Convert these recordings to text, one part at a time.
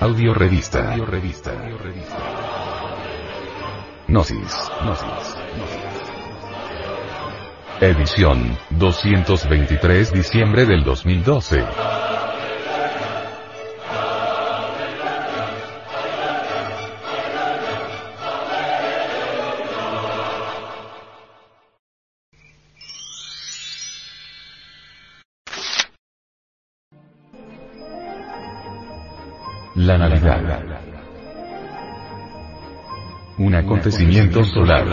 Audio revista. Audio revista. Gnosis. Gnosis. Edición, 223 diciembre del 2012. La Navidad. Un acontecimiento solar.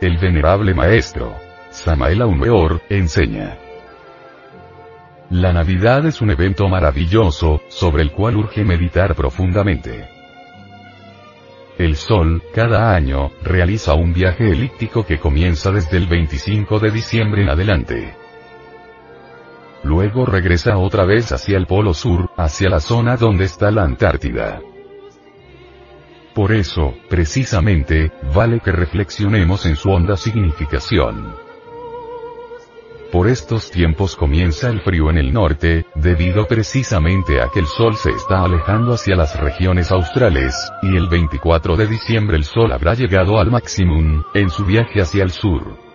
El venerable maestro, Samael Aumeor, enseña. La Navidad es un evento maravilloso, sobre el cual urge meditar profundamente. El Sol, cada año, realiza un viaje elíptico que comienza desde el 25 de diciembre en adelante. Luego regresa otra vez hacia el polo sur, hacia la zona donde está la Antártida. Por eso, precisamente, vale que reflexionemos en su honda significación. Por estos tiempos comienza el frío en el norte, debido precisamente a que el sol se está alejando hacia las regiones australes, y el 24 de diciembre el sol habrá llegado al maximum, en su viaje hacia el sur.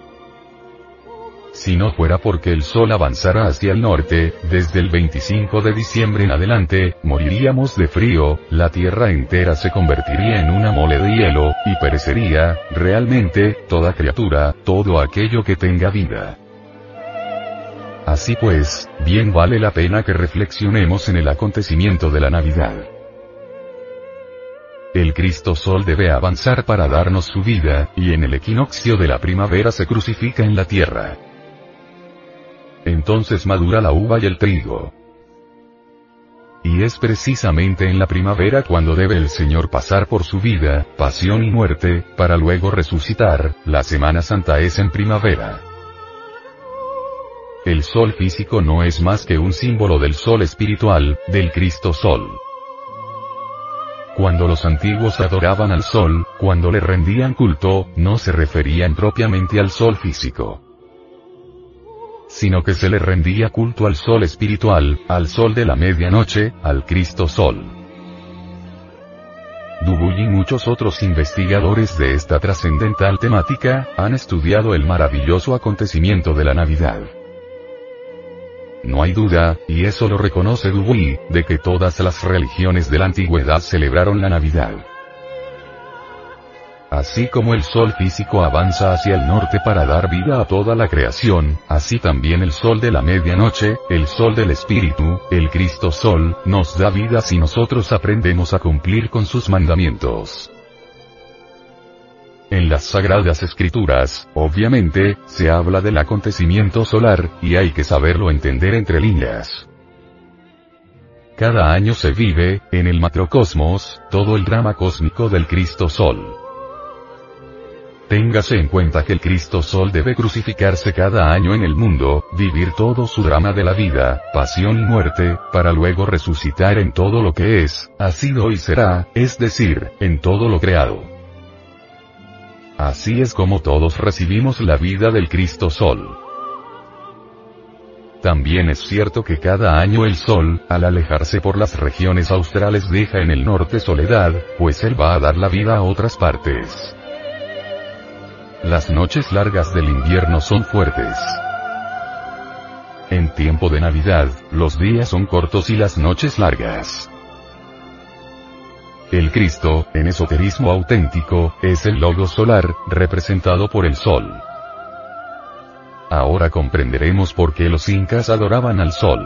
Si no fuera porque el sol avanzara hacia el norte, desde el 25 de diciembre en adelante, moriríamos de frío, la tierra entera se convertiría en una mole de hielo, y perecería, realmente, toda criatura, todo aquello que tenga vida. Así pues, bien vale la pena que reflexionemos en el acontecimiento de la Navidad. El Cristo Sol debe avanzar para darnos su vida, y en el equinoccio de la primavera se crucifica en la tierra. Entonces madura la uva y el trigo. Y es precisamente en la primavera cuando debe el Señor pasar por su vida, pasión y muerte, para luego resucitar, la Semana Santa es en primavera. El sol físico no es más que un símbolo del sol espiritual, del Cristo Sol. Cuando los antiguos adoraban al sol, cuando le rendían culto, no se referían propiamente al sol físico sino que se le rendía culto al sol espiritual, al sol de la medianoche, al Cristo Sol. Dubuy y muchos otros investigadores de esta trascendental temática, han estudiado el maravilloso acontecimiento de la Navidad. No hay duda, y eso lo reconoce Dubuy, de que todas las religiones de la antigüedad celebraron la Navidad. Así como el sol físico avanza hacia el norte para dar vida a toda la creación, así también el sol de la medianoche, el sol del espíritu, el Cristo Sol, nos da vida si nosotros aprendemos a cumplir con sus mandamientos. En las sagradas escrituras, obviamente, se habla del acontecimiento solar, y hay que saberlo entender entre líneas. Cada año se vive, en el macrocosmos, todo el drama cósmico del Cristo Sol. Téngase en cuenta que el Cristo Sol debe crucificarse cada año en el mundo, vivir todo su drama de la vida, pasión y muerte, para luego resucitar en todo lo que es, ha sido y será, es decir, en todo lo creado. Así es como todos recibimos la vida del Cristo Sol. También es cierto que cada año el Sol, al alejarse por las regiones australes deja en el norte soledad, pues él va a dar la vida a otras partes. Las noches largas del invierno son fuertes. En tiempo de Navidad, los días son cortos y las noches largas. El Cristo, en esoterismo auténtico, es el logo solar, representado por el Sol. Ahora comprenderemos por qué los incas adoraban al Sol.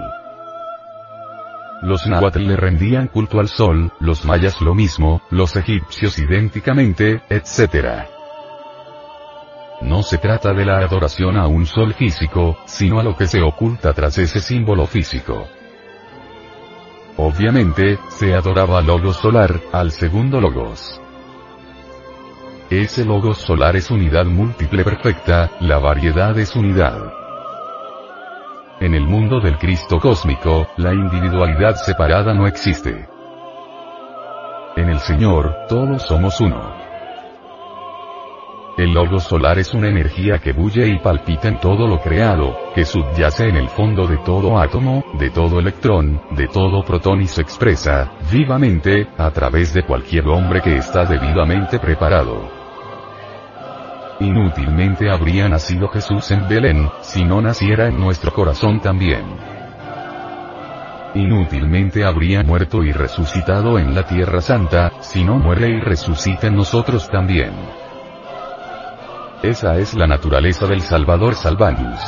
Los náhuatl le rendían culto al Sol, los mayas lo mismo, los egipcios idénticamente, etc. No se trata de la adoración a un sol físico, sino a lo que se oculta tras ese símbolo físico. Obviamente, se adoraba al logos solar, al segundo logos. Ese logos solar es unidad múltiple perfecta, la variedad es unidad. En el mundo del Cristo cósmico, la individualidad separada no existe. En el Señor, todos somos uno. El logo solar es una energía que bulle y palpita en todo lo creado, que subyace en el fondo de todo átomo, de todo electrón, de todo protón y se expresa, vivamente, a través de cualquier hombre que está debidamente preparado. Inútilmente habría nacido Jesús en Belén, si no naciera en nuestro corazón también. Inútilmente habría muerto y resucitado en la Tierra Santa, si no muere y resucita en nosotros también. Esa es la naturaleza del Salvador Salvanus.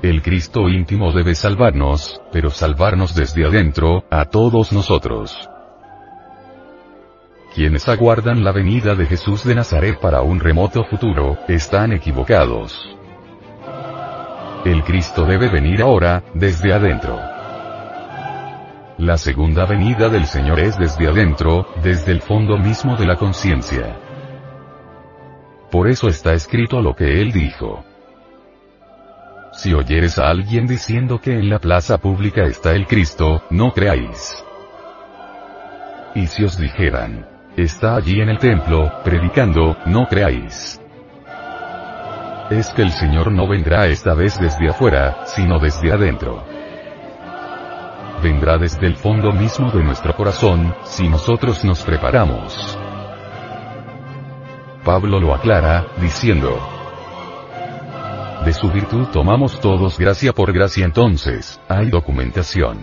El Cristo íntimo debe salvarnos, pero salvarnos desde adentro, a todos nosotros. Quienes aguardan la venida de Jesús de Nazaret para un remoto futuro, están equivocados. El Cristo debe venir ahora, desde adentro. La segunda venida del Señor es desde adentro, desde el fondo mismo de la conciencia. Por eso está escrito lo que él dijo. Si oyeres a alguien diciendo que en la plaza pública está el Cristo, no creáis. Y si os dijeran, está allí en el templo, predicando, no creáis. Es que el Señor no vendrá esta vez desde afuera, sino desde adentro. Vendrá desde el fondo mismo de nuestro corazón, si nosotros nos preparamos. Pablo lo aclara, diciendo, de su virtud tomamos todos gracia por gracia entonces, hay documentación.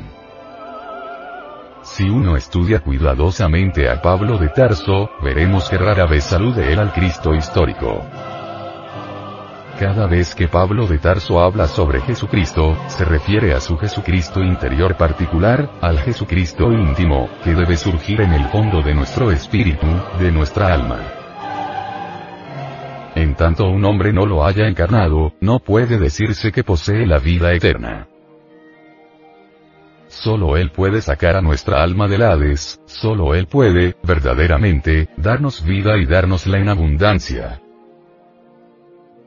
Si uno estudia cuidadosamente a Pablo de Tarso, veremos que rara vez salude él al Cristo histórico. Cada vez que Pablo de Tarso habla sobre Jesucristo, se refiere a su Jesucristo interior particular, al Jesucristo íntimo, que debe surgir en el fondo de nuestro espíritu, de nuestra alma. En tanto un hombre no lo haya encarnado, no puede decirse que posee la vida eterna. Solo Él puede sacar a nuestra alma del Hades, solo Él puede, verdaderamente, darnos vida y dárnosla en abundancia.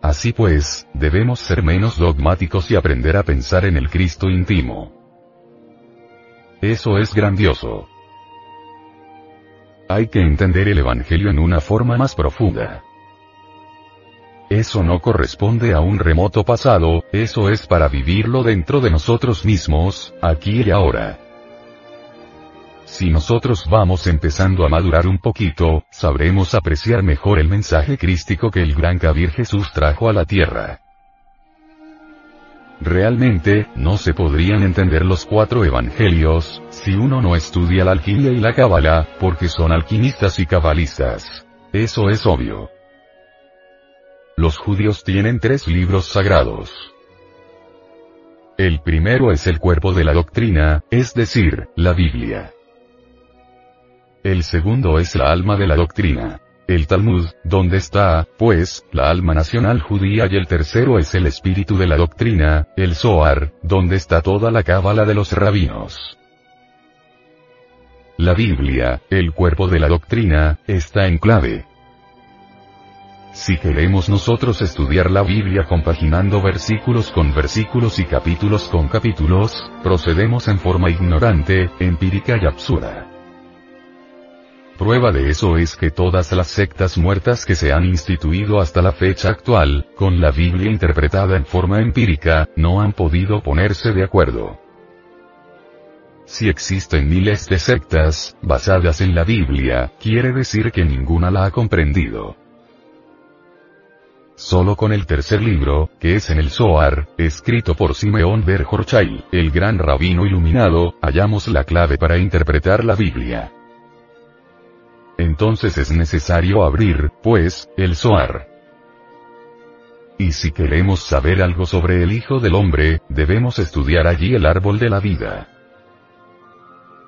Así pues, debemos ser menos dogmáticos y aprender a pensar en el Cristo íntimo. Eso es grandioso. Hay que entender el Evangelio en una forma más profunda. Eso no corresponde a un remoto pasado, eso es para vivirlo dentro de nosotros mismos, aquí y ahora. Si nosotros vamos empezando a madurar un poquito, sabremos apreciar mejor el mensaje crístico que el gran Kabir Jesús trajo a la tierra. Realmente, no se podrían entender los cuatro evangelios, si uno no estudia la alquimia y la cábala, porque son alquimistas y cabalistas. Eso es obvio. Los judíos tienen tres libros sagrados. El primero es el cuerpo de la doctrina, es decir, la Biblia. El segundo es la alma de la doctrina. El Talmud, donde está, pues, la alma nacional judía y el tercero es el espíritu de la doctrina, el Zohar, donde está toda la cábala de los rabinos. La Biblia, el cuerpo de la doctrina, está en clave. Si queremos nosotros estudiar la Biblia compaginando versículos con versículos y capítulos con capítulos, procedemos en forma ignorante, empírica y absurda. Prueba de eso es que todas las sectas muertas que se han instituido hasta la fecha actual, con la Biblia interpretada en forma empírica, no han podido ponerse de acuerdo. Si existen miles de sectas, basadas en la Biblia, quiere decir que ninguna la ha comprendido. Solo con el tercer libro, que es en el Zohar, escrito por Simeón Ber el gran rabino iluminado, hallamos la clave para interpretar la Biblia. Entonces es necesario abrir, pues, el Zohar. Y si queremos saber algo sobre el Hijo del Hombre, debemos estudiar allí el árbol de la vida.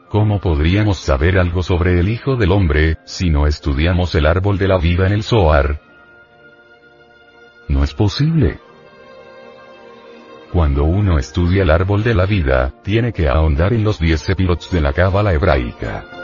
¿Cómo podríamos saber algo sobre el Hijo del Hombre, si no estudiamos el árbol de la vida en el Zohar? No es posible. Cuando uno estudia el árbol de la vida, tiene que ahondar en los diez sepirots de la cábala hebraica.